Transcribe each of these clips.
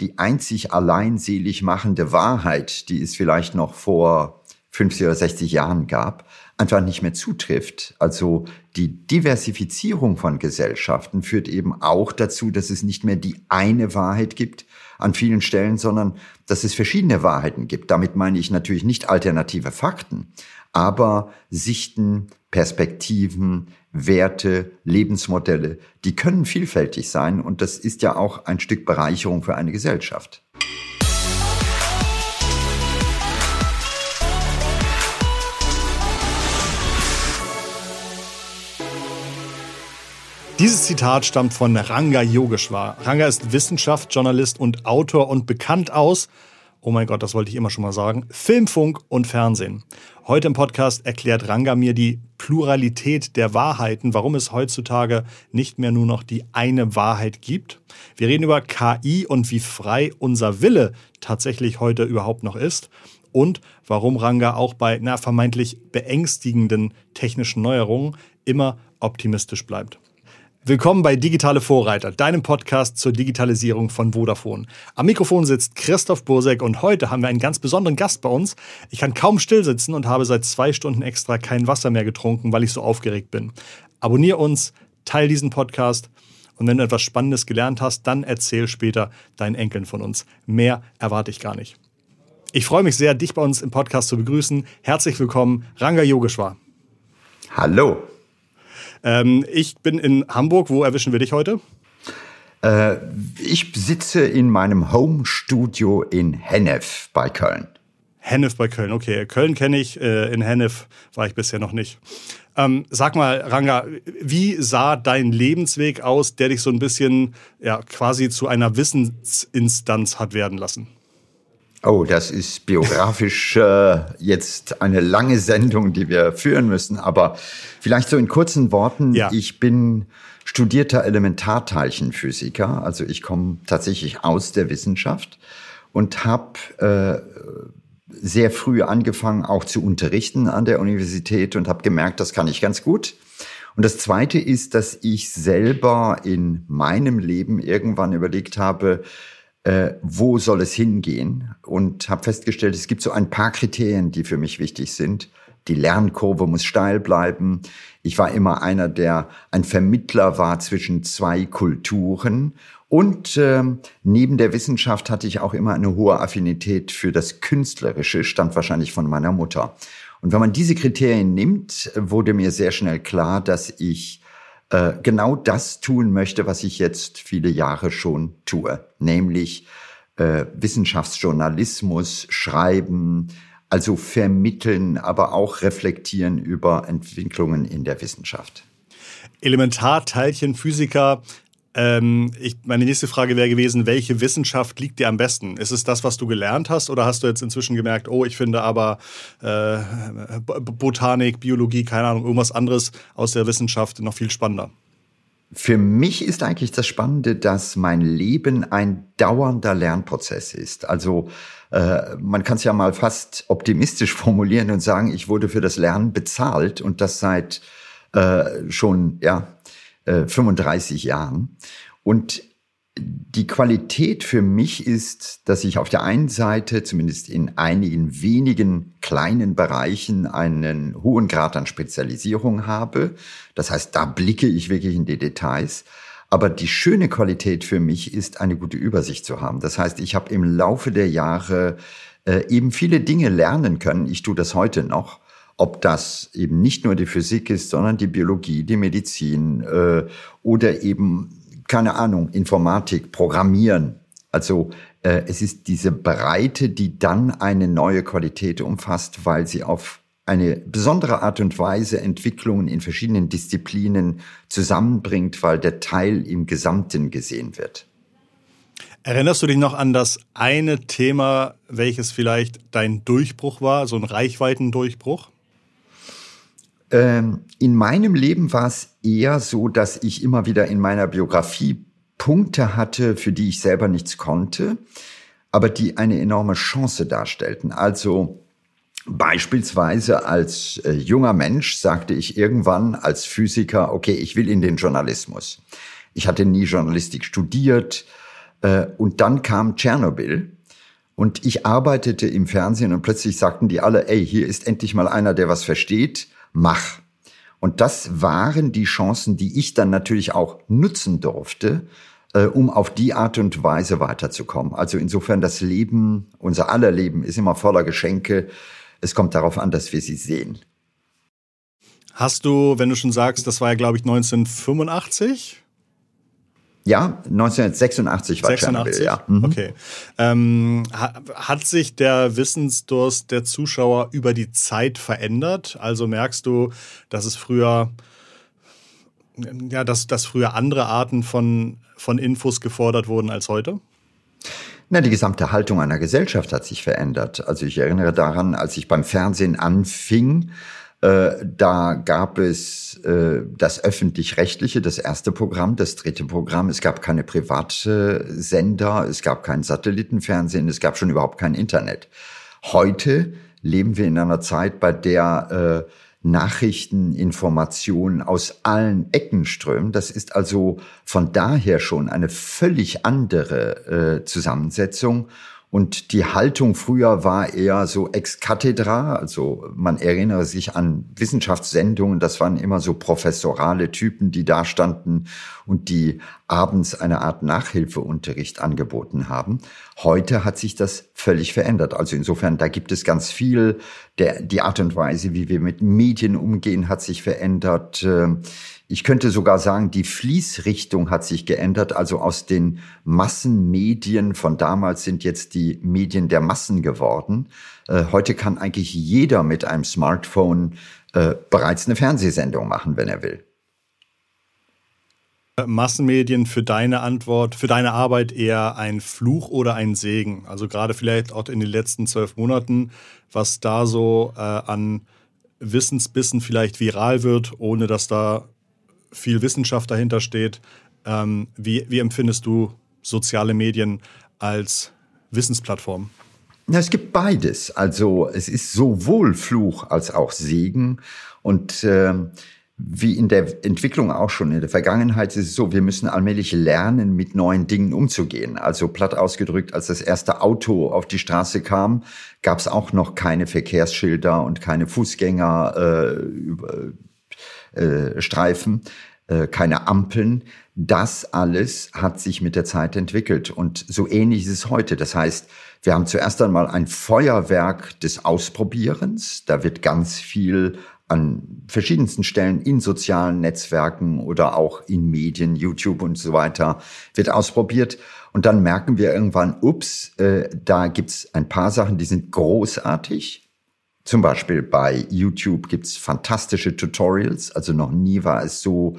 die einzig allein selig machende Wahrheit, die es vielleicht noch vor 50 oder 60 Jahren gab, einfach nicht mehr zutrifft. Also die Diversifizierung von Gesellschaften führt eben auch dazu, dass es nicht mehr die eine Wahrheit gibt an vielen Stellen, sondern dass es verschiedene Wahrheiten gibt. Damit meine ich natürlich nicht alternative Fakten, aber Sichten, Perspektiven, Werte, Lebensmodelle, die können vielfältig sein und das ist ja auch ein Stück Bereicherung für eine Gesellschaft. Dieses Zitat stammt von Ranga Yogeshwar. Ranga ist Wissenschaftsjournalist und Autor und bekannt aus, oh mein Gott, das wollte ich immer schon mal sagen, Filmfunk und Fernsehen. Heute im Podcast erklärt Ranga mir die Pluralität der Wahrheiten, warum es heutzutage nicht mehr nur noch die eine Wahrheit gibt. Wir reden über KI und wie frei unser Wille tatsächlich heute überhaupt noch ist und warum Ranga auch bei na, vermeintlich beängstigenden technischen Neuerungen immer optimistisch bleibt. Willkommen bei Digitale Vorreiter, deinem Podcast zur Digitalisierung von Vodafone. Am Mikrofon sitzt Christoph Bursek und heute haben wir einen ganz besonderen Gast bei uns. Ich kann kaum still sitzen und habe seit zwei Stunden extra kein Wasser mehr getrunken, weil ich so aufgeregt bin. Abonnier uns, teil diesen Podcast und wenn du etwas Spannendes gelernt hast, dann erzähl später deinen Enkeln von uns. Mehr erwarte ich gar nicht. Ich freue mich sehr, dich bei uns im Podcast zu begrüßen. Herzlich willkommen, Ranga Yogeshwar. Hallo. Ähm, ich bin in Hamburg. Wo erwischen wir dich heute? Äh, ich sitze in meinem Home-Studio in Hennef bei Köln. Hennef bei Köln, okay. Köln kenne ich, äh, in Hennef war ich bisher noch nicht. Ähm, sag mal, Ranga, wie sah dein Lebensweg aus, der dich so ein bisschen ja, quasi zu einer Wissensinstanz hat werden lassen? Oh, das ist biografisch äh, jetzt eine lange Sendung, die wir führen müssen. Aber vielleicht so in kurzen Worten. Ja. Ich bin studierter Elementarteilchenphysiker. Also ich komme tatsächlich aus der Wissenschaft und habe äh, sehr früh angefangen, auch zu unterrichten an der Universität und habe gemerkt, das kann ich ganz gut. Und das Zweite ist, dass ich selber in meinem Leben irgendwann überlegt habe, äh, wo soll es hingehen und habe festgestellt, es gibt so ein paar Kriterien, die für mich wichtig sind. Die Lernkurve muss steil bleiben. Ich war immer einer, der ein Vermittler war zwischen zwei Kulturen. Und äh, neben der Wissenschaft hatte ich auch immer eine hohe Affinität für das Künstlerische, stand wahrscheinlich von meiner Mutter. Und wenn man diese Kriterien nimmt, wurde mir sehr schnell klar, dass ich äh, genau das tun möchte, was ich jetzt viele Jahre schon tue, nämlich äh, Wissenschaftsjournalismus schreiben, also vermitteln, aber auch reflektieren über Entwicklungen in der Wissenschaft. Elementarteilchenphysiker ähm, ich, meine nächste Frage wäre gewesen, welche Wissenschaft liegt dir am besten? Ist es das, was du gelernt hast, oder hast du jetzt inzwischen gemerkt, oh, ich finde aber äh, Botanik, Biologie, keine Ahnung, irgendwas anderes aus der Wissenschaft noch viel spannender? Für mich ist eigentlich das Spannende, dass mein Leben ein dauernder Lernprozess ist. Also äh, man kann es ja mal fast optimistisch formulieren und sagen, ich wurde für das Lernen bezahlt und das seit äh, schon ja 35 äh, Jahren. Und die Qualität für mich ist, dass ich auf der einen Seite zumindest in einigen wenigen kleinen Bereichen einen hohen Grad an Spezialisierung habe. Das heißt, da blicke ich wirklich in die Details. Aber die schöne Qualität für mich ist, eine gute Übersicht zu haben. Das heißt, ich habe im Laufe der Jahre äh, eben viele Dinge lernen können. Ich tue das heute noch ob das eben nicht nur die Physik ist, sondern die Biologie, die Medizin äh, oder eben, keine Ahnung, Informatik, Programmieren. Also äh, es ist diese Breite, die dann eine neue Qualität umfasst, weil sie auf eine besondere Art und Weise Entwicklungen in verschiedenen Disziplinen zusammenbringt, weil der Teil im Gesamten gesehen wird. Erinnerst du dich noch an das eine Thema, welches vielleicht dein Durchbruch war, so ein Reichweitendurchbruch? Ähm, in meinem Leben war es eher so, dass ich immer wieder in meiner Biografie Punkte hatte, für die ich selber nichts konnte, aber die eine enorme Chance darstellten. Also beispielsweise als äh, junger Mensch sagte ich irgendwann als Physiker, okay, ich will in den Journalismus. Ich hatte nie Journalistik studiert, Äh, und dann kam Tschernobyl. Und ich arbeitete im Fernsehen und plötzlich sagten die alle, ey, hier ist endlich mal einer, der was versteht, mach. Und das waren die Chancen, die ich dann natürlich auch nutzen durfte, äh, um auf die Art und Weise weiterzukommen. Also insofern das Leben, unser aller Leben ist immer voller Geschenke. Es kommt darauf an, dass wir sie sehen. Hast du, wenn du schon sagst, das war ja, glaube ich, 1985? Ja, 1986 war 86? Tschernobyl, ja. Mhm. Okay. Ähm, hat sich der Wissensdurst der Zuschauer über die Zeit verändert? Also merkst du, dass es früher, ja, dass, dass früher andere Arten von, von Infos gefordert wurden als heute? Na, die gesamte Haltung einer Gesellschaft hat sich verändert. Also ich erinnere daran, als ich beim Fernsehen anfing, da gab es äh, das öffentlich-rechtliche, das erste Programm, das dritte Programm. Es gab keine Privatsender, es gab kein Satellitenfernsehen, es gab schon überhaupt kein Internet. Heute leben wir in einer Zeit, bei der äh, Nachrichten, Informationen aus allen Ecken strömen. Das ist also von daher schon eine völlig andere äh, Zusammensetzung. Und die Haltung früher war eher so ex cathedra, also man erinnere sich an Wissenschaftssendungen, das waren immer so professorale Typen, die da standen und die abends eine Art Nachhilfeunterricht angeboten haben. Heute hat sich das völlig verändert. Also insofern, da gibt es ganz viel. Der, die Art und Weise, wie wir mit Medien umgehen, hat sich verändert. Ich könnte sogar sagen, die Fließrichtung hat sich geändert. Also aus den Massenmedien von damals sind jetzt die Medien der Massen geworden. Äh, heute kann eigentlich jeder mit einem Smartphone äh, bereits eine Fernsehsendung machen, wenn er will. Äh, Massenmedien für deine Antwort, für deine Arbeit eher ein Fluch oder ein Segen? Also gerade vielleicht auch in den letzten zwölf Monaten, was da so äh, an Wissensbissen vielleicht viral wird, ohne dass da viel Wissenschaft dahinter steht. Ähm, wie, wie empfindest du soziale Medien als Wissensplattform? Na, es gibt beides. Also es ist sowohl Fluch als auch Segen. Und äh, wie in der Entwicklung auch schon in der Vergangenheit ist es so, wir müssen allmählich lernen, mit neuen Dingen umzugehen. Also platt ausgedrückt, als das erste Auto auf die Straße kam, gab es auch noch keine Verkehrsschilder und keine Fußgänger. Äh, äh, Streifen, äh, keine Ampeln. Das alles hat sich mit der Zeit entwickelt und so ähnlich ist es heute. Das heißt, wir haben zuerst einmal ein Feuerwerk des Ausprobierens. Da wird ganz viel an verschiedensten Stellen in sozialen Netzwerken oder auch in Medien, YouTube und so weiter, wird ausprobiert. Und dann merken wir irgendwann, ups, äh, da gibt's ein paar Sachen, die sind großartig. Zum Beispiel bei YouTube gibt's fantastische Tutorials. Also noch nie war es so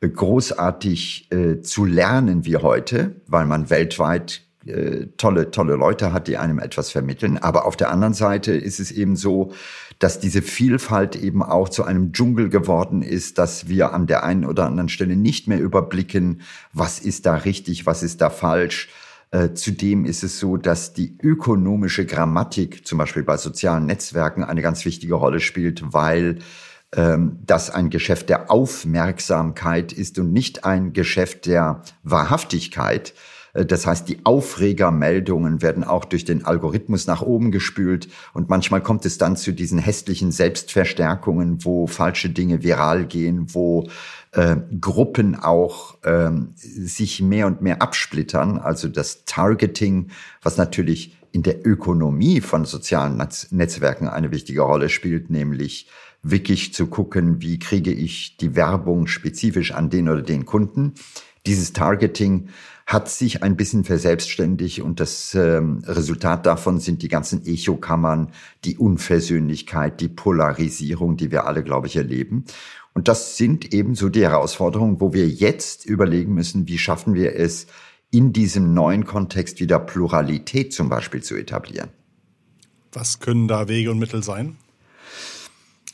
äh, großartig äh, zu lernen wie heute, weil man weltweit äh, tolle, tolle Leute hat, die einem etwas vermitteln. Aber auf der anderen Seite ist es eben so, dass diese Vielfalt eben auch zu einem Dschungel geworden ist, dass wir an der einen oder anderen Stelle nicht mehr überblicken, was ist da richtig, was ist da falsch äh, zudem ist es so, dass die ökonomische Grammatik zum Beispiel bei sozialen Netzwerken eine ganz wichtige Rolle spielt, weil ähm, das ein Geschäft der Aufmerksamkeit ist und nicht ein Geschäft der Wahrhaftigkeit. Äh, das heißt, die Aufregermeldungen werden auch durch den Algorithmus nach oben gespült und manchmal kommt es dann zu diesen hässlichen Selbstverstärkungen, wo falsche Dinge viral gehen, wo äh, Gruppen auch ähm, sich mehr und mehr absplittern. Also das Targeting, was natürlich in der Ökonomie von sozialen Netz Netzwerken eine wichtige Rolle spielt, nämlich wirklich zu gucken, wie kriege ich die Werbung spezifisch an den oder den Kunden. Dieses Targeting hat sich ein bisschen verselbstständigt und das ähm, Resultat davon sind die ganzen Echokammern, die Unversöhnlichkeit, die Polarisierung, die wir alle, glaube ich, erleben. Und das sind eben so die Herausforderungen, wo wir jetzt überlegen müssen, wie schaffen wir es, in diesem neuen Kontext wieder Pluralität zum Beispiel zu etablieren. Was können da Wege und Mittel sein?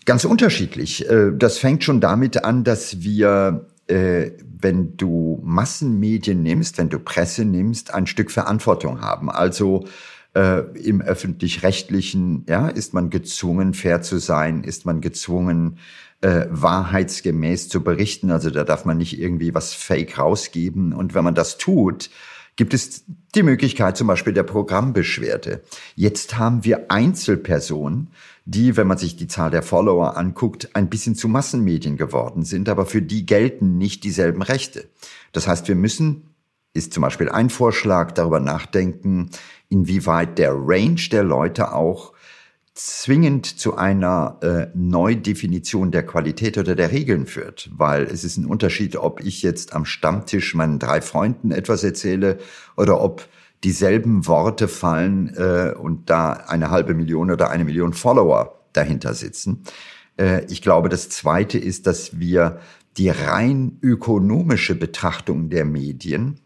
Ganz unterschiedlich. Äh, das fängt schon damit an, dass wir äh, wenn du Massenmedien nimmst, wenn du Presse nimmst, ein Stück Verantwortung haben. Also äh, im öffentlich-rechtlichen, ja, ist man gezwungen, fair zu sein, ist man gezwungen, äh, wahrheitsgemäß zu berichten. Also da darf man nicht irgendwie was Fake rausgeben. Und wenn man das tut, gibt es die Möglichkeit zum Beispiel der Programmbeschwerde. Jetzt haben wir Einzelpersonen, die, wenn man sich die Zahl der Follower anguckt, ein bisschen zu Massenmedien geworden sind, aber für die gelten nicht dieselben Rechte. Das heißt, wir müssen, ist zum Beispiel ein Vorschlag, darüber nachdenken, inwieweit der Range der Leute auch zwingend zu einer äh, Neudefinition der Qualität oder der Regeln führt, weil es ist ein Unterschied, ob ich jetzt am Stammtisch meinen drei Freunden etwas erzähle oder ob dieselben Worte fallen äh, und da eine halbe Million oder eine Million Follower dahinter sitzen. Äh, ich glaube, das Zweite ist, dass wir die rein ökonomische Betrachtung der Medien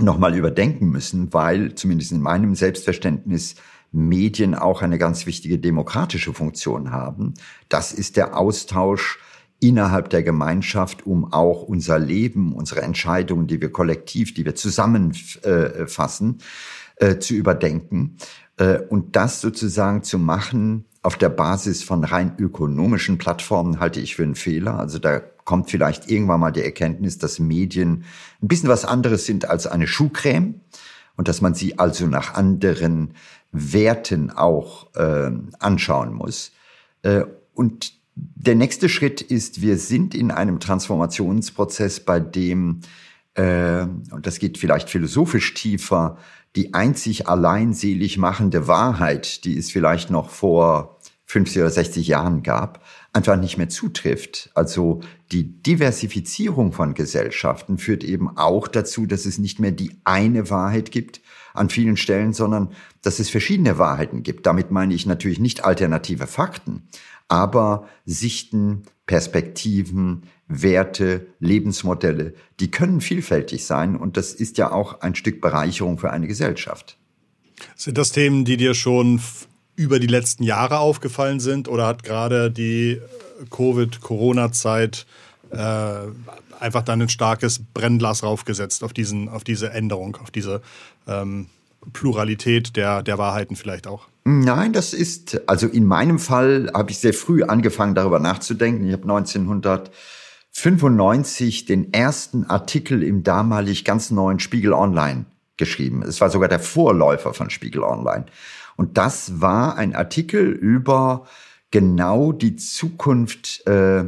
nochmal überdenken müssen, weil zumindest in meinem Selbstverständnis Medien auch eine ganz wichtige demokratische Funktion haben. Das ist der Austausch innerhalb der Gemeinschaft, um auch unser Leben, unsere Entscheidungen, die wir kollektiv, die wir zusammenfassen, äh, zu überdenken äh, und das sozusagen zu machen auf der Basis von rein ökonomischen Plattformen halte ich für einen Fehler. Also da kommt vielleicht irgendwann mal die Erkenntnis, dass Medien ein bisschen was anderes sind als eine Schuhcreme und dass man sie also nach anderen Werten auch äh, anschauen muss. Äh, und der nächste Schritt ist, wir sind in einem Transformationsprozess, bei dem, äh, und das geht vielleicht philosophisch tiefer, die einzig allein selig machende Wahrheit, die es vielleicht noch vor 50 oder 60 Jahren gab, einfach nicht mehr zutrifft. Also die Diversifizierung von Gesellschaften führt eben auch dazu, dass es nicht mehr die eine Wahrheit gibt an vielen Stellen, sondern dass es verschiedene Wahrheiten gibt. Damit meine ich natürlich nicht alternative Fakten, aber Sichten, Perspektiven, Werte, Lebensmodelle, die können vielfältig sein und das ist ja auch ein Stück Bereicherung für eine Gesellschaft. Sind das Themen, die dir schon über die letzten Jahre aufgefallen sind oder hat gerade die äh, Covid-Corona-Zeit äh, einfach dann ein starkes Brennglas raufgesetzt auf, diesen, auf diese Änderung, auf diese ähm, Pluralität der, der Wahrheiten vielleicht auch? Nein, das ist, also in meinem Fall habe ich sehr früh angefangen, darüber nachzudenken. Ich habe 1995 den ersten Artikel im damalig ganz neuen Spiegel Online geschrieben. Es war sogar der Vorläufer von Spiegel Online. Und das war ein Artikel über genau die Zukunft äh,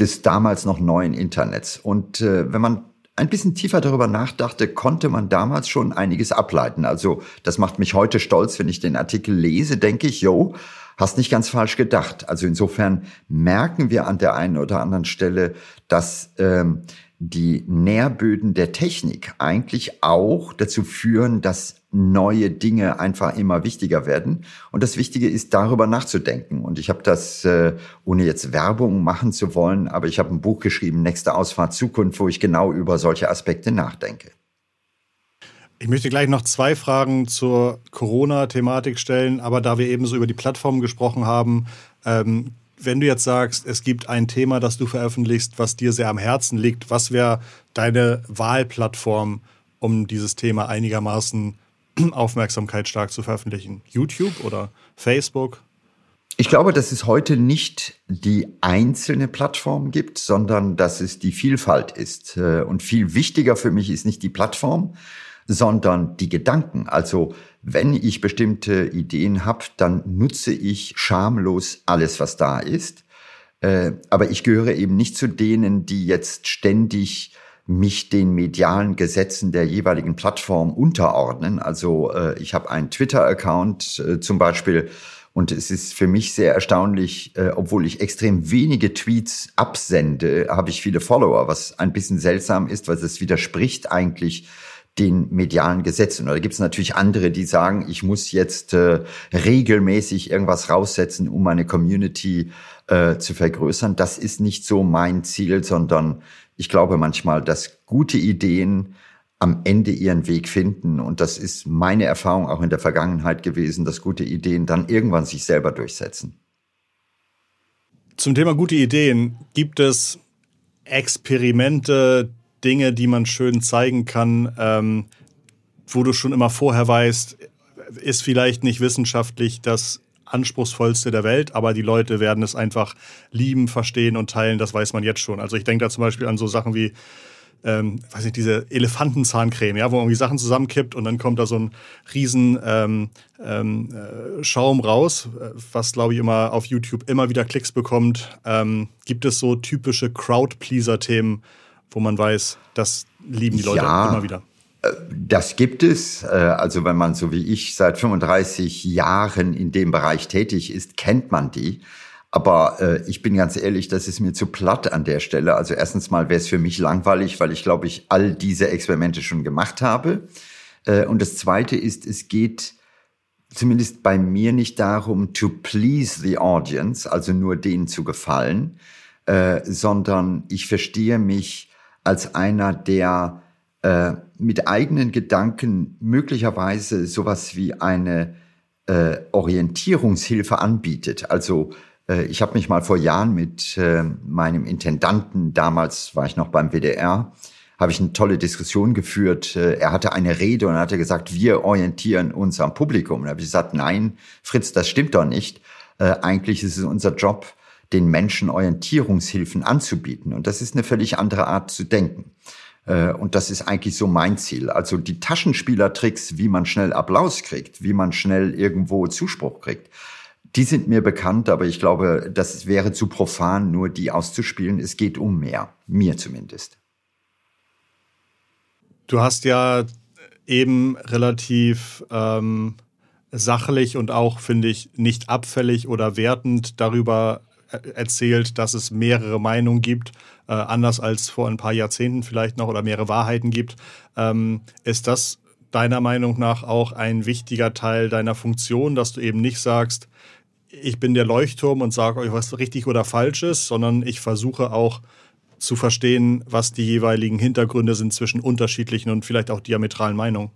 des damals noch neuen Internets. Und äh, wenn man ein bisschen tiefer darüber nachdachte, konnte man damals schon einiges ableiten. Also das macht mich heute stolz, wenn ich den Artikel lese, denke ich, yo, hast nicht ganz falsch gedacht. Also insofern merken wir an der einen oder anderen Stelle, dass ähm, die Nährböden der Technik eigentlich auch dazu führen, dass neue Dinge einfach immer wichtiger werden. Und das Wichtige ist, darüber nachzudenken. Und ich habe das, äh, ohne jetzt Werbung machen zu wollen, aber ich habe ein Buch geschrieben, Nächste Ausfahrt Zukunft, wo ich genau über solche Aspekte nachdenke. Ich möchte gleich noch zwei Fragen zur Corona-Thematik stellen, aber da wir eben so über die Plattform gesprochen haben, ähm, wenn du jetzt sagst, es gibt ein Thema, das du veröffentlichst, was dir sehr am Herzen liegt, was wäre deine Wahlplattform, um dieses Thema einigermaßen aufmerksamkeitsstark zu veröffentlichen? YouTube oder Facebook? Ich glaube, dass es heute nicht die einzelne Plattform gibt, sondern dass es die Vielfalt ist. Äh, und viel wichtiger für mich ist nicht die Plattform, sondern die Gedanken. Also wenn ich bestimmte Ideen habe, dann nutze ich schamlos alles, was da ist. Äh, aber ich gehöre eben nicht zu denen, die jetzt ständig mich den medialen Gesetzen der jeweiligen Plattform unterordnen. Also äh, ich habe einen Twitter-Account äh, zum Beispiel und es ist für mich sehr erstaunlich, obwohl ich extrem wenige Tweets absende, habe ich viele Follower, was ein bisschen seltsam ist, weil es widerspricht eigentlich den medialen Gesetzen. Oder gibt es natürlich andere, die sagen, ich muss jetzt äh, regelmäßig irgendwas raussetzen, um meine Community äh, zu vergrößern. Das ist nicht so mein Ziel, sondern ich glaube manchmal, dass gute Ideen am Ende ihren Weg finden. Und das ist meine Erfahrung auch in der Vergangenheit gewesen, dass gute Ideen dann irgendwann sich selber durchsetzen. Zum Thema gute Ideen gibt es Experimente, Dinge, die man schön zeigen kann, ähm, wo du schon immer vorher weißt, ist vielleicht nicht wissenschaftlich das anspruchsvollste der Welt, aber die Leute werden es einfach lieben, verstehen und teilen, das weiß man jetzt schon. Also ich denke da zum Beispiel an so Sachen wie ähm, weiß nicht, diese Elefantenzahncreme, ja, wo man die Sachen zusammenkippt und dann kommt da so ein riesen ähm, ähm, äh, Schaum raus, äh, was glaube ich immer auf YouTube immer wieder Klicks bekommt. Ähm, gibt es so typische Crowd-Pleaser-Themen, wo man weiß, das lieben die Leute ja. immer wieder? Äh, das gibt es. Äh, also wenn man so wie ich seit 35 Jahren in dem Bereich tätig ist, kennt man die. Aber äh, ich bin ganz ehrlich, das ist mir zu platt an der Stelle. Also erstens mal wäre es für mich langweilig, weil ich glaube, ich all diese Experimente schon gemacht habe. Äh, und das Zweite ist, es geht zumindest bei mir nicht darum, to please the audience, also nur denen zu gefallen, äh, sondern ich verstehe mich als einer, der äh, mit eigenen Gedanken möglicherweise sowas wie eine äh, Orientierungshilfe anbietet. Also äh, ich habe mich mal vor Jahren mit äh, meinem Intendanten, damals war ich noch beim WDR, habe ich eine tolle Diskussion geführt. Äh, er hatte eine Rede und hatte gesagt, wir orientieren uns am Publikum. Und da habe ich gesagt, nein, Fritz, das stimmt doch nicht. Eigentlich ist es unser Job, den Menschen Orientierungshilfen anzubieten. Und das ist eine völlig andere Art zu denken. Und das ist eigentlich so mein Ziel. Also die Taschenspielertricks, wie man schnell Applaus kriegt, wie man schnell irgendwo Zuspruch kriegt, die sind mir bekannt, aber ich glaube, das wäre zu profan, nur die auszuspielen. Es geht um mehr, mir zumindest. Du hast ja eben relativ ähm, sachlich und auch, finde ich, nicht abfällig oder wertend darüber erzählt, dass es mehrere Meinungen gibt, äh, anders als vor ein paar Jahrzehnten vielleicht noch oder mehrere Wahrheiten gibt. Ähm, ist das deiner Meinung nach auch ein wichtiger Teil deiner Funktion, dass du eben nicht sagst, ich bin der Leuchtturm und sage euch, was richtig oder falsch ist, sondern ich versuche auch zu verstehen, was die jeweiligen Hintergründe sind zwischen unterschiedlichen und vielleicht auch diametralen Meinungen.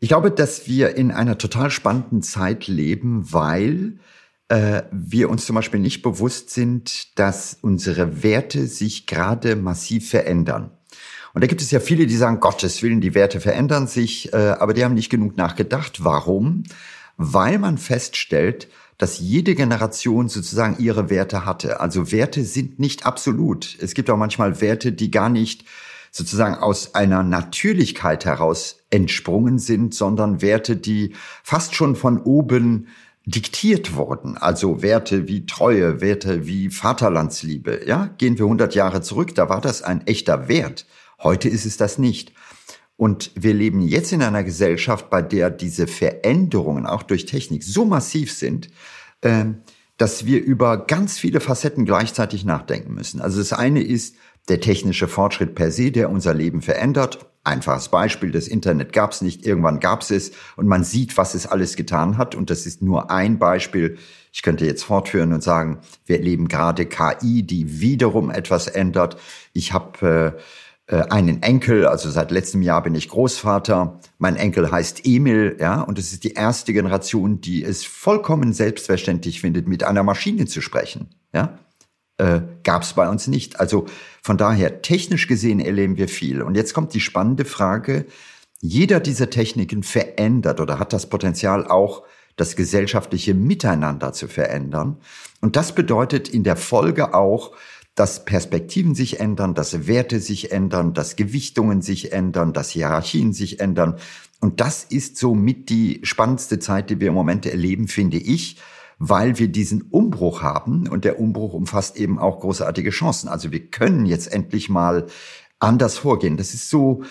Ich glaube, dass wir in einer total spannenden Zeit leben, weil äh, wir uns zum Beispiel nicht bewusst sind, dass unsere Werte sich gerade massiv verändern. Und da gibt es ja viele, die sagen, Gottes Willen, die Werte verändern sich, äh, aber die haben nicht genug nachgedacht. Warum? weil man feststellt, dass jede Generation sozusagen ihre Werte hatte. Also Werte sind nicht absolut. Es gibt auch manchmal Werte, die gar nicht sozusagen aus einer Natürlichkeit heraus entsprungen sind, sondern Werte, die fast schon von oben diktiert wurden. Also Werte wie Treue, Werte wie Vaterlandsliebe. Ja, gehen wir 100 Jahre zurück, da war das ein echter Wert. Heute ist es das nicht. Und wir leben jetzt in einer Gesellschaft, bei der diese Veränderungen auch durch Technik so massiv sind, ähm, dass wir über ganz viele Facetten gleichzeitig nachdenken müssen. Also das eine ist der technische Fortschritt per se, der unser Leben verändert. Einfaches Beispiel, das Internet gab es nicht, irgendwann gab es es und man sieht, was es alles getan hat. Und das ist nur ein Beispiel. Ich könnte jetzt fortführen und sagen, wir erleben gerade KI, die wiederum etwas ändert. Ich habe äh, äh, einen Enkel, also seit letztem Jahr bin ich Großvater. Mein Enkel heißt Emil, ja, und es ist die erste Generation, die es vollkommen selbstverständlich findet, mit einer Maschine zu sprechen, ja. Äh, Gab es bei uns nicht. Also von daher, technisch gesehen erleben wir viel. Und jetzt kommt die spannende Frage, jeder dieser Techniken verändert oder hat das Potenzial auch, das gesellschaftliche Miteinander zu verändern. Und das bedeutet in der Folge auch, dass Perspektiven sich ändern, dass Werte sich ändern, dass Gewichtungen sich ändern, dass Hierarchien sich ändern. Und das ist so mit die spannendste Zeit, die wir im Moment erleben, finde ich, weil wir diesen Umbruch haben und der Umbruch umfasst eben auch großartige Chancen. Also wir können jetzt endlich mal anders vorgehen. Das ist so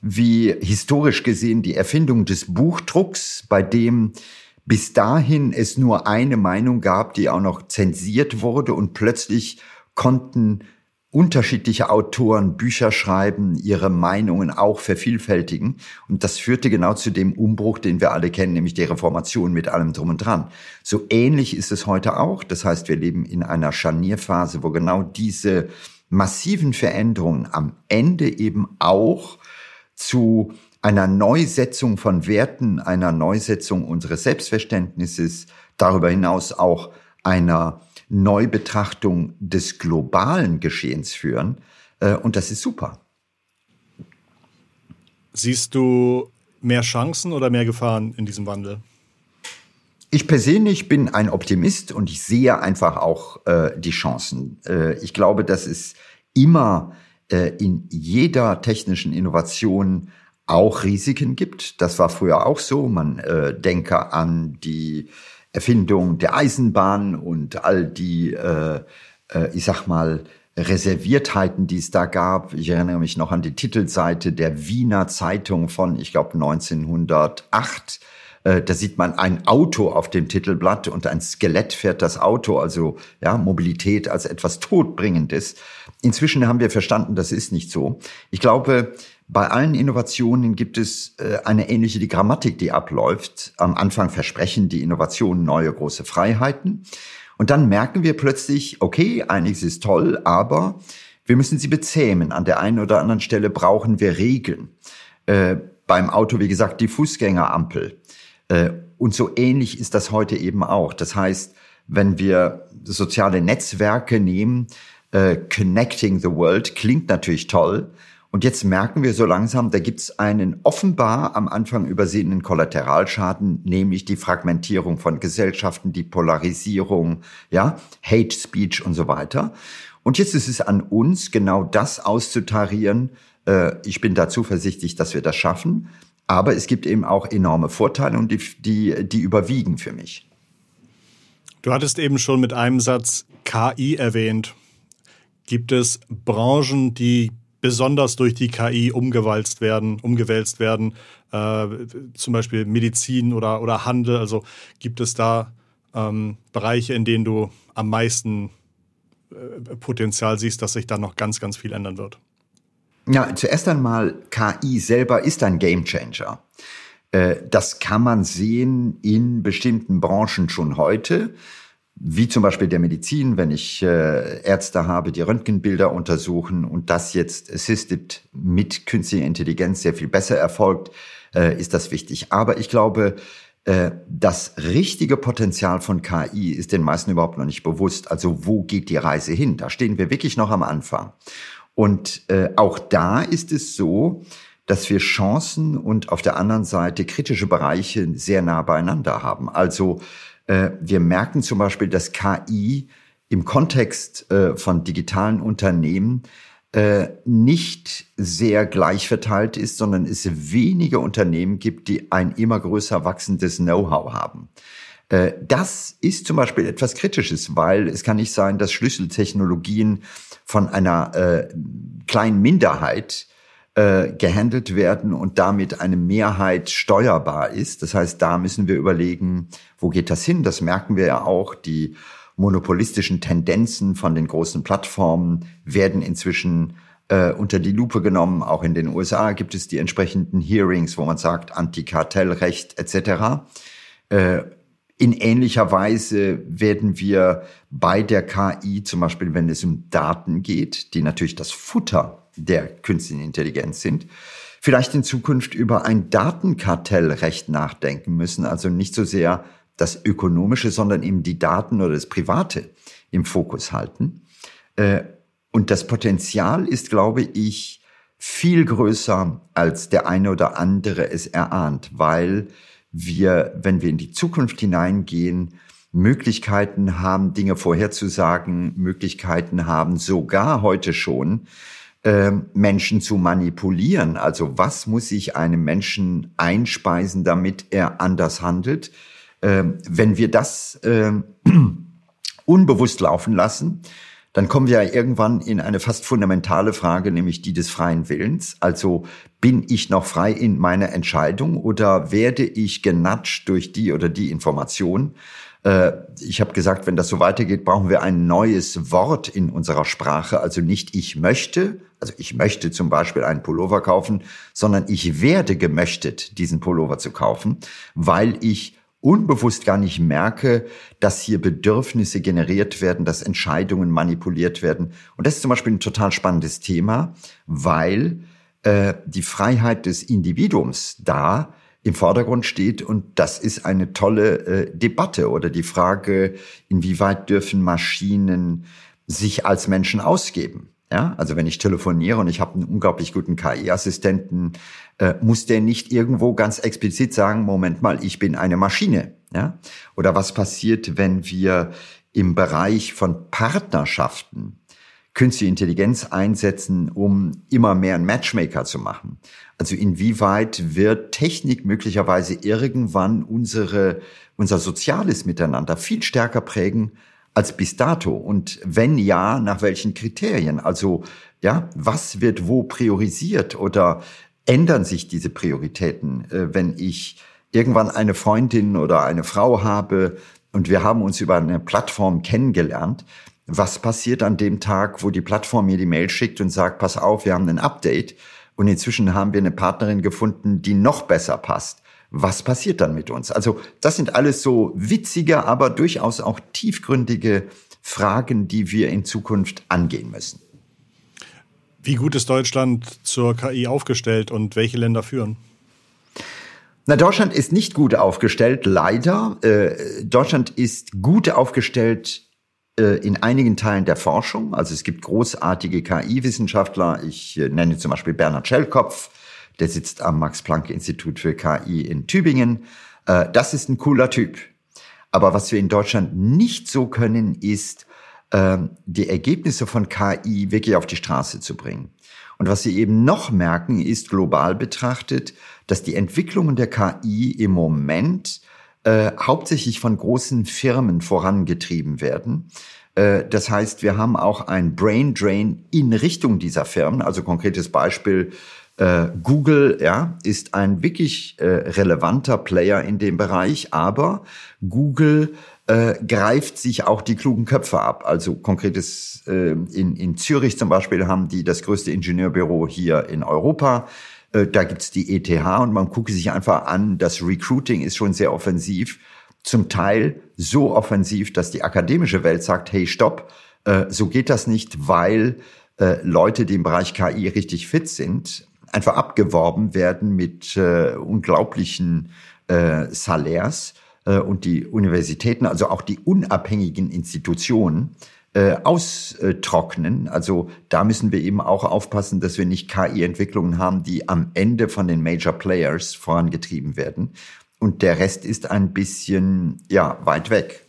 wie historisch gesehen die Erfindung des Buchdrucks, bei dem bis dahin es nur eine Meinung gab, die auch noch zensiert wurde und plötzlich konnten unterschiedliche Autoren Bücher schreiben, ihre Meinungen auch vervielfältigen. Und das führte genau zu dem Umbruch, den wir alle kennen, nämlich die Reformation mit allem drum und dran. So ähnlich ist es heute auch. Das heißt, wir leben in einer Scharnierphase, wo genau diese massiven Veränderungen am Ende eben auch zu einer Neusetzung von Werten, einer Neusetzung unseres Selbstverständnisses, darüber hinaus auch einer Neubetrachtung des globalen Geschehens führen. Äh, und das ist super. Siehst du mehr Chancen oder mehr Gefahren in diesem Wandel? Ich persönlich bin ein Optimist und ich sehe einfach auch äh, die Chancen. Äh, ich glaube, dass es immer äh, in jeder technischen Innovation auch Risiken gibt. Das war früher auch so. Man äh, denke an die Erfindung der Eisenbahn und all die, äh, äh, ich sag mal, Reserviertheiten, die es da gab. Ich erinnere mich noch an die Titelseite der Wiener Zeitung von, ich glaube, 1908. Äh, da sieht man ein Auto auf dem Titelblatt und ein Skelett fährt das Auto, also ja, Mobilität als etwas Todbringendes. Inzwischen haben wir verstanden, das ist nicht so. Ich glaube, bei allen Innovationen gibt es äh, eine ähnliche die Grammatik, die abläuft. Am Anfang versprechen die Innovationen neue große Freiheiten. Und dann merken wir plötzlich, okay, einiges ist toll, aber wir müssen sie bezähmen. An der einen oder anderen Stelle brauchen wir Regeln. Äh, beim Auto, wie gesagt, die Fußgängerampel. Äh, und so ähnlich ist das heute eben auch. Das heißt, wenn wir soziale Netzwerke nehmen, äh, Connecting the World klingt natürlich toll, und jetzt merken wir so langsam, da gibt es einen offenbar am Anfang übersehenen Kollateralschaden, nämlich die Fragmentierung von Gesellschaften, die Polarisierung, ja, Hate Speech und so weiter. Und jetzt ist es an uns, genau das auszutarieren. Äh, ich bin da zuversichtlich, dass wir das schaffen. Aber es gibt eben auch enorme Vorteile und die, die, die überwiegen für mich. Du hattest eben schon mit einem Satz KI erwähnt. Gibt es Branchen, die besonders durch die KI umgewalzt werden, umgewälzt werden, äh, zum Beispiel Medizin oder, oder Handel. Also gibt es da ähm, Bereiche, in denen du am meisten äh, Potenzial siehst, dass sich da noch ganz, ganz viel ändern wird? Ja, zuerst einmal, KI selber ist ein Gamechanger. Äh, das kann man sehen in bestimmten Branchen schon heute wie zum Beispiel der Medizin, wenn ich äh, Ärzte habe, die Röntgenbilder untersuchen und das jetzt assisted mit künstlicher Intelligenz sehr viel besser erfolgt, äh, ist das wichtig. Aber ich glaube, äh, das richtige Potenzial von KI ist den meisten überhaupt noch nicht bewusst. Also wo geht die Reise hin? Da stehen wir wirklich noch am Anfang. Und auch da ist es so, dass wir Chancen und auf der anderen Seite kritische Bereiche sehr nah beieinander haben. Also wir merken zum Beispiel, dass KI im Kontext äh, von digitalen Unternehmen äh, nicht sehr gleich verteilt ist, sondern es wenige Unternehmen gibt, die ein immer größer wachsendes Know-how haben. Das ist zum Beispiel etwas Kritisches, weil es kann nicht sein, dass Schlüsseltechnologien von einer äh, kleinen Minderheit äh, gehandelt werden und damit eine Mehrheit steuerbar ist. Das heißt, da müssen wir überlegen, wo geht das hin? Das merken wir ja auch. Die monopolistischen Tendenzen von den großen Plattformen werden inzwischen äh, unter die Lupe genommen. Auch in den USA gibt es die entsprechenden Hearings, wo man sagt, Antikartellrecht etc. Äh, in ähnlicher Weise werden wir bei der KI, zum Beispiel wenn es um Daten geht, die natürlich das Futter der künstlichen Intelligenz sind, vielleicht in Zukunft über ein Datenkartellrecht nachdenken müssen. Also nicht so sehr das Ökonomische, sondern eben die Daten oder das Private im Fokus halten. Äh, und das Potenzial ist, glaube ich, viel größer, als der eine oder andere es erahnt, weil wir, wenn wir in die Zukunft hineingehen, Möglichkeiten haben, Dinge vorherzusagen, Möglichkeiten haben, sogar heute schon äh, Menschen zu manipulieren. Also was muss ich einem Menschen einspeisen, damit er anders handelt? Äh, wenn wir das äh, unbewusst laufen lassen, dann kommen wir ja irgendwann in eine fast fundamentale Frage, nämlich die des freien Willens. Also bin ich noch frei in meiner Entscheidung oder werde ich genatscht durch die oder die Information? Äh, ich habe gesagt, wenn das so weitergeht, brauchen wir ein neues Wort in unserer Sprache. Also nicht ich möchte, also ich möchte zum Beispiel einen Pullover kaufen, sondern ich werde gemöchtet, diesen Pullover zu kaufen, weil ich unbewusst gar nicht merke, dass hier Bedürfnisse generiert werden, dass Entscheidungen manipuliert werden. Und das ist zum Beispiel ein total spannendes Thema, weil äh, die Freiheit des Individuums da im Vordergrund steht. Und das ist eine tolle äh, Debatte oder die Frage, inwieweit dürfen Maschinen sich als Menschen ausgeben? Ja, also wenn ich telefoniere und ich habe einen unglaublich guten KI-Assistenten, äh, muss der nicht irgendwo ganz explizit sagen, Moment mal, ich bin eine Maschine. Ja? Oder was passiert, wenn wir im Bereich von Partnerschaften künstliche Intelligenz einsetzen, um immer mehr ein Matchmaker zu machen. Also inwieweit wird Technik möglicherweise irgendwann unsere, unser soziales Miteinander viel stärker prägen als bis dato? Und wenn ja, nach welchen Kriterien? Also, ja, was wird wo priorisiert oder ändern sich diese Prioritäten, äh, wenn ich irgendwann eine Freundin oder eine Frau habe und wir haben uns über eine Plattform kennengelernt, was passiert an dem Tag, wo die Plattform mir die Mail schickt und sagt, pass auf, wir haben ein Update und inzwischen haben wir eine Partnerin gefunden, die noch besser passt. Was passiert dann mit uns? Also das sind alles so witzige, aber durchaus auch tiefgründige Fragen, die wir in Zukunft angehen müssen. Wie gut ist Deutschland zur KI aufgestellt und welche Länder führen? Na, Deutschland ist nicht gut aufgestellt, leider. Äh, Deutschland ist gut aufgestellt in einigen Teilen der Forschung. Also es gibt großartige KI-Wissenschaftler. Ich äh, nenne zum Beispiel Bernhard Schellkopf, der sitzt am Max-Planck-Institut für KI in Tübingen. Äh, das ist ein cooler Typ. Aber was wir in Deutschland nicht so können, ist, äh, die Ergebnisse von KI wirklich auf die Straße zu bringen. Und was Sie eben noch merken, ist global betrachtet, dass die Entwicklungen der KI im Moment äh, hauptsächlich von großen Firmen vorangetrieben werden. Äh, das heißt, wir haben auch ein Brain Drain in Richtung dieser Firmen. Also konkretes Beispiel, äh, Google ja, ist ein wirklich äh, relevanter Player in dem Bereich, aber Google äh, greift sich auch die klugen Köpfe ab. Also konkretes äh, in, in Zürich zum Beispiel haben die das größte Ingenieurbüro hier in Europa. Äh, da gibt's die ETH und man gucke sich einfach an, das Recruiting ist schon sehr offensiv. Zum Teil so offensiv, dass die akademische Welt sagt, hey, stopp, äh, so geht das nicht, weil äh, Leute, die im Bereich KI richtig fit sind, einfach abgeworben werden mit äh, unglaublichen äh, Salärs äh, und die Universitäten, also auch die unabhängigen Institutionen, äh, austrocknen. Also da müssen wir eben auch aufpassen, dass wir nicht KI-Entwicklungen haben, die am Ende von den Major Players vorangetrieben werden. Und der Rest ist ein bisschen, ja, weit weg.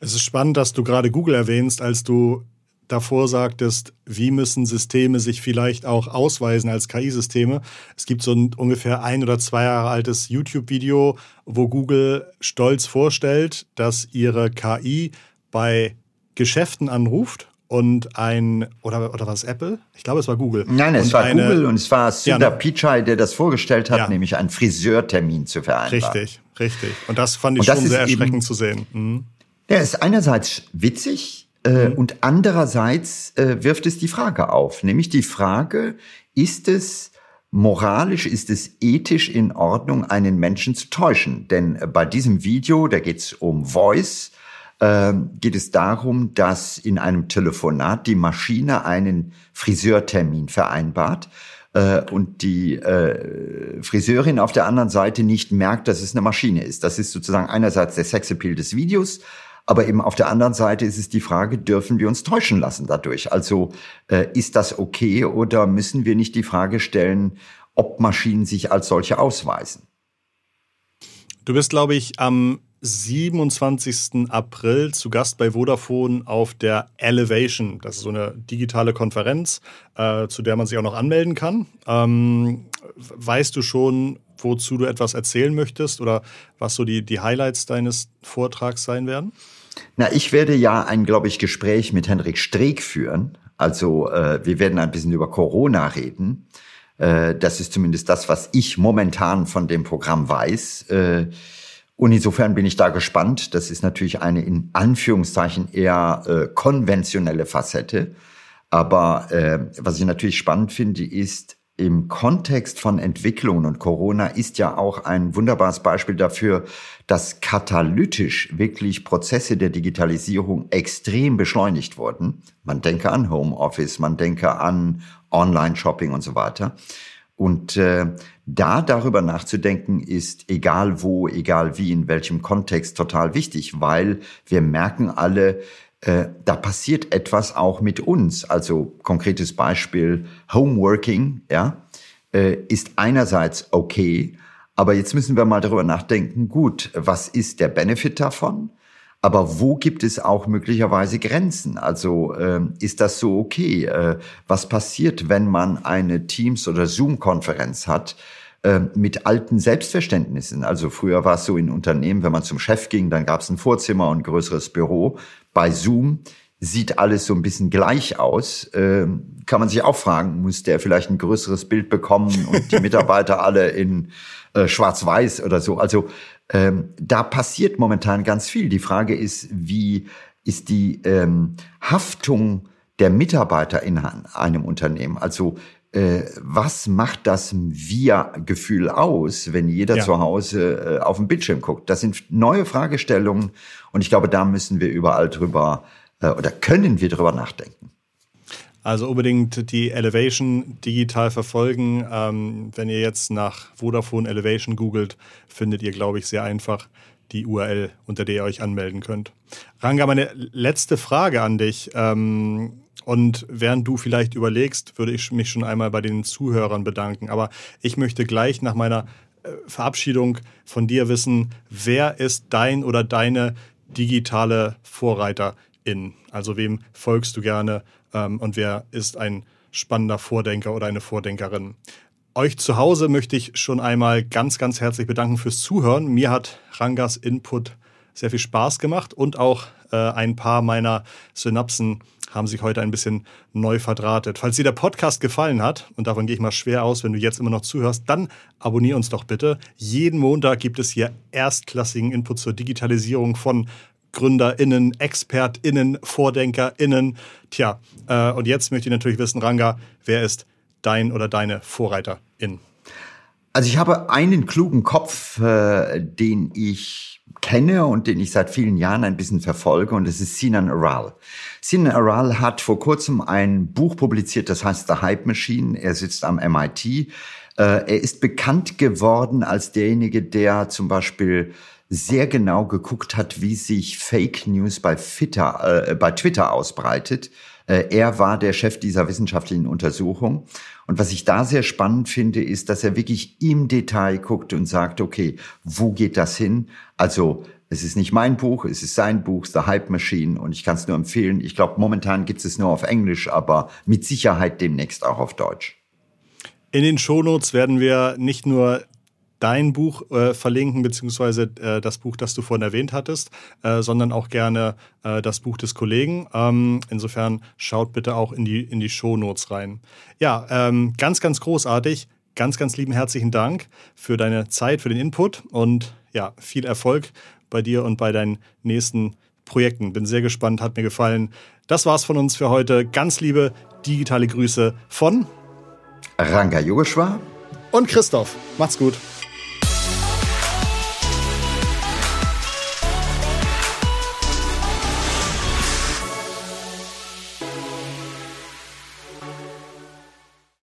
Es ist spannend, dass du gerade Google erwähnst, als du davor sagtest, wie müssen Systeme sich vielleicht auch ausweisen als KI-Systeme. Es gibt so ein ungefähr ein oder zwei Jahre altes YouTube-Video, wo Google stolz vorstellt, dass ihre KI bei Geschäften anruft und ein, oder, oder was Apple? Ich glaube, es war Google. Nein, es war eine, Google und es war Sundar ja, ne? Pichai, der das vorgestellt hat, ja. nämlich einen Friseurtermin zu vereinbaren. Richtig, richtig. Und das fand ich schon sehr erschreckend eben, zu sehen. Mhm. Der ist einerseits witzig, äh, mhm. Und andererseits äh, wirft es die Frage auf, nämlich die Frage, ist es moralisch, ist es ethisch in Ordnung, einen Menschen zu täuschen? Denn äh, bei diesem Video, da geht es um Voice, äh, geht es darum, dass in einem Telefonat die Maschine einen Friseurtermin vereinbart äh, und die äh, Friseurin auf der anderen Seite nicht merkt, dass es eine Maschine ist. Das ist sozusagen einerseits der Sexappeal des Videos, aber eben auf der anderen Seite ist es die Frage, dürfen wir uns täuschen lassen dadurch? Also äh, ist das okay oder müssen wir nicht die Frage stellen, ob Maschinen sich als solche ausweisen? Du bist, glaube ich, am 27. April zu Gast bei Vodafone auf der Elevation. Das ist so eine digitale Konferenz, äh, zu der man sich auch noch anmelden kann. Ähm, weißt du schon, wozu du etwas erzählen möchtest oder was so die, die Highlights deines Vortrags sein werden? Na, ich werde ja ein, glaube ich, Gespräch mit Henrik Streeck führen. Also äh, wir werden ein bisschen über Corona reden. Äh, das ist zumindest das, was ich momentan von dem Programm weiß. Äh, und insofern bin ich da gespannt. Das ist natürlich eine in Anführungszeichen eher äh, konventionelle Facette. Aber äh, was ich natürlich spannend finde, ist, im Kontext von Entwicklungen und Corona ist ja auch ein wunderbares Beispiel dafür, dass katalytisch wirklich Prozesse der Digitalisierung extrem beschleunigt wurden. Man denke an Homeoffice, man denke an Online-Shopping und so weiter. Und äh, da darüber nachzudenken ist, egal wo, egal wie, in welchem Kontext, total wichtig, weil wir merken alle, äh, da passiert etwas auch mit uns. Also konkretes Beispiel, Homeworking, ja, äh, ist einerseits okay, aber jetzt müssen wir mal darüber nachdenken, gut, was ist der Benefit davon? Aber wo gibt es auch möglicherweise Grenzen? Also äh, ist das so okay? Äh, was passiert, wenn man eine Teams- oder Zoom-Konferenz hat? äh, mit alten Selbstverständnissen. Also früher war es so in Unternehmen, wenn man zum Chef ging, dann gab es ein Vorzimmer und ein größeres Büro. Bei Zoom sieht alles so ein bisschen gleich aus. Ähm, kann man sich auch fragen, muss der vielleicht ein größeres Bild bekommen und die Mitarbeiter alle in äh, Schwarz-Weiß oder so. Also ähm, da passiert momentan ganz viel. Die Frage ist, wie ist die ähm, Haftung der Mitarbeiter in einem Unternehmen? Also äh, was macht das Wir-Gefühl aus, wenn jeder ja. zu Hause äh, auf den Bildschirm guckt? Das sind neue Fragestellungen und ich glaube, da müssen wir überall drüber oder können wir drüber nachdenken. Also unbedingt die Elevation digital verfolgen. Ähm, wenn ihr jetzt nach Vodafone Elevation googelt, findet ihr, glaube ich, sehr einfach die URL, unter der ihr euch anmelden könnt. Ranga, meine letzte Frage an dich. Ähm, und während du vielleicht überlegst, würde ich mich schon einmal bei den Zuhörern bedanken. Aber ich möchte gleich nach meiner äh, Verabschiedung von dir wissen, wer ist dein oder deine digitale Vorreiterin? Also wem folgst du gerne? ähm, und wer ist ein spannender Vordenker oder eine Vordenkerin. Euch zu Hause möchte ich schon einmal ganz, ganz herzlich bedanken fürs Zuhören. Mir hat Rangas Input sehr viel Spaß gemacht und auch äh, ein paar meiner Synapsen haben sich heute ein bisschen neu verdrahtet. Falls dir der Podcast gefallen hat, und davon gehe ich mal schwer aus, wenn du jetzt immer noch zuhörst, dann abonnier uns doch bitte. Jeden Montag gibt es hier erstklassigen Input zur Digitalisierung von GründerInnen, ExpertInnen, VordenkerInnen. Tja, äh, und jetzt möchte ich natürlich wissen, Ranga, wer ist dein oder deine Vorreiterin? Also ich habe einen klugen Kopf, äh, den ich kenne und den ich seit vielen Jahren ein bisschen verfolge und das ist Sinan Aral. Sinan Aral hat vor kurzem ein Buch publiziert, das heißt The Hype Machine. Er sitzt am MIT. Äh, er ist bekannt geworden als derjenige, der zum Beispiel sehr genau geguckt hat, wie sich Fake News bei Twitter, äh, bei Twitter ausbreitet. Äh, er war der Chef dieser wissenschaftlichen Untersuchung. Und was ich da sehr spannend finde, ist, dass er wirklich im Detail guckt und sagt, okay, wo geht das hin? Also es ist nicht mein Buch, es ist sein Buch, The Hype Machine und ich kann es nur empfehlen. Ich glaube, momentan gibt es nur auf Englisch, aber mit Sicherheit demnächst auch auf Deutsch. In den Shownotes werden wir nicht nur dein Buch äh, verlinken, beziehungsweise äh, das Buch, das du vorhin erwähnt hattest, äh, sondern auch gerne äh, das Buch des Kollegen. Ähm, insofern schaut bitte auch in die, in die Shownotes rein. Ja, ähm, ganz, ganz großartig. Ganz, ganz lieben herzlichen Dank für deine Zeit, für den Input und ja, viel Erfolg bei dir und bei deinen nächsten Projekten. Bin sehr gespannt, hat mir gefallen. Das war's von uns für heute. Ganz liebe digitale Grüße von Ranga Yogeshwar und Christoph. Macht's gut.